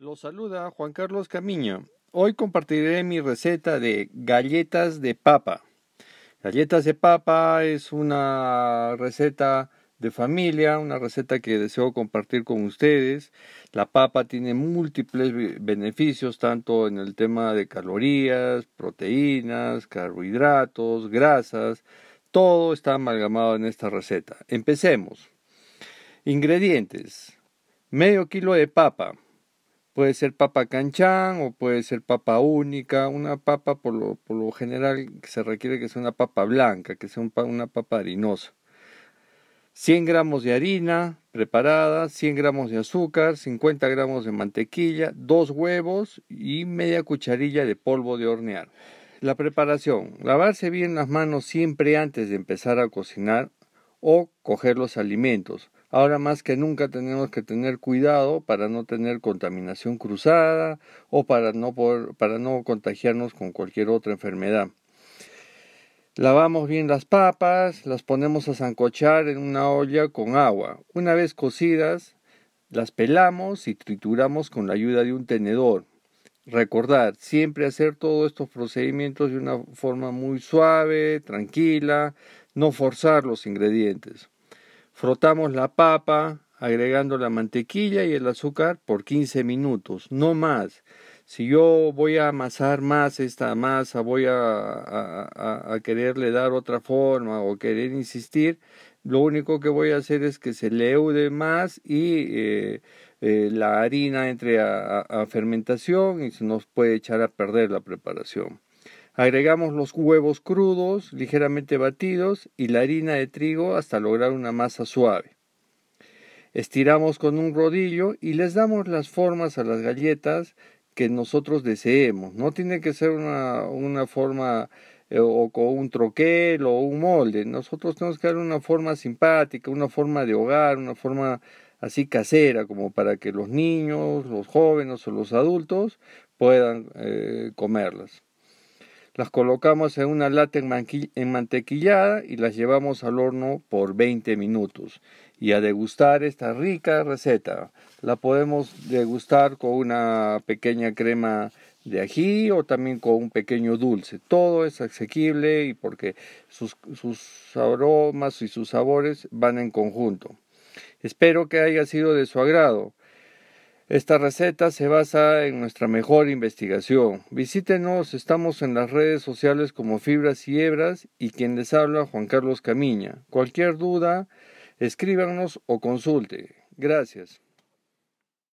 Los saluda Juan Carlos Camiña. Hoy compartiré mi receta de galletas de papa. Galletas de papa es una receta de familia, una receta que deseo compartir con ustedes. La papa tiene múltiples beneficios, tanto en el tema de calorías, proteínas, carbohidratos, grasas. Todo está amalgamado en esta receta. Empecemos. Ingredientes. Medio kilo de papa Puede ser papa canchán o puede ser papa única. Una papa por lo, por lo general se requiere que sea una papa blanca, que sea una papa harinosa. 100 gramos de harina preparada, 100 gramos de azúcar, 50 gramos de mantequilla, dos huevos y media cucharilla de polvo de hornear. La preparación. Lavarse bien las manos siempre antes de empezar a cocinar o coger los alimentos. Ahora más que nunca tenemos que tener cuidado para no tener contaminación cruzada o para no, para no contagiarnos con cualquier otra enfermedad. Lavamos bien las papas, las ponemos a zancochar en una olla con agua. Una vez cocidas, las pelamos y trituramos con la ayuda de un tenedor. Recordar, siempre hacer todos estos procedimientos de una forma muy suave, tranquila, no forzar los ingredientes. Frotamos la papa agregando la mantequilla y el azúcar por 15 minutos, no más. Si yo voy a amasar más esta masa, voy a, a, quererle dar otra forma o querer insistir, lo único que voy a hacer es que se leude más y eh, eh, la harina entre a, fermentación y se nos puede echar a perder la preparación. Agregamos los huevos crudos, ligeramente batidos, y la harina de trigo hasta lograr una masa suave. Estiramos con un rodillo y les damos las formas a las galletas que nosotros deseemos. No tiene que ser una, una forma eh, o con un troquel o un molde. Nosotros tenemos que dar una forma simpática, una forma de hogar, una forma así casera, como para que los niños, los jóvenes o los adultos puedan eh, comerlas. Las colocamos en una lata enmantequillada y las llevamos al horno por 20 minutos. Y a degustar esta rica receta. La podemos degustar con una pequeña crema de ají o también con un pequeño dulce. Todo es asequible y porque sus, sus aromas y sus sabores van en conjunto. Espero que haya sido de su agrado. Esta receta se basa en nuestra mejor investigación. Visítenos, estamos en las redes sociales como Fibras y Hebras y quien les habla Juan Carlos Camiña. Cualquier duda, escríbanos o consulte. Gracias.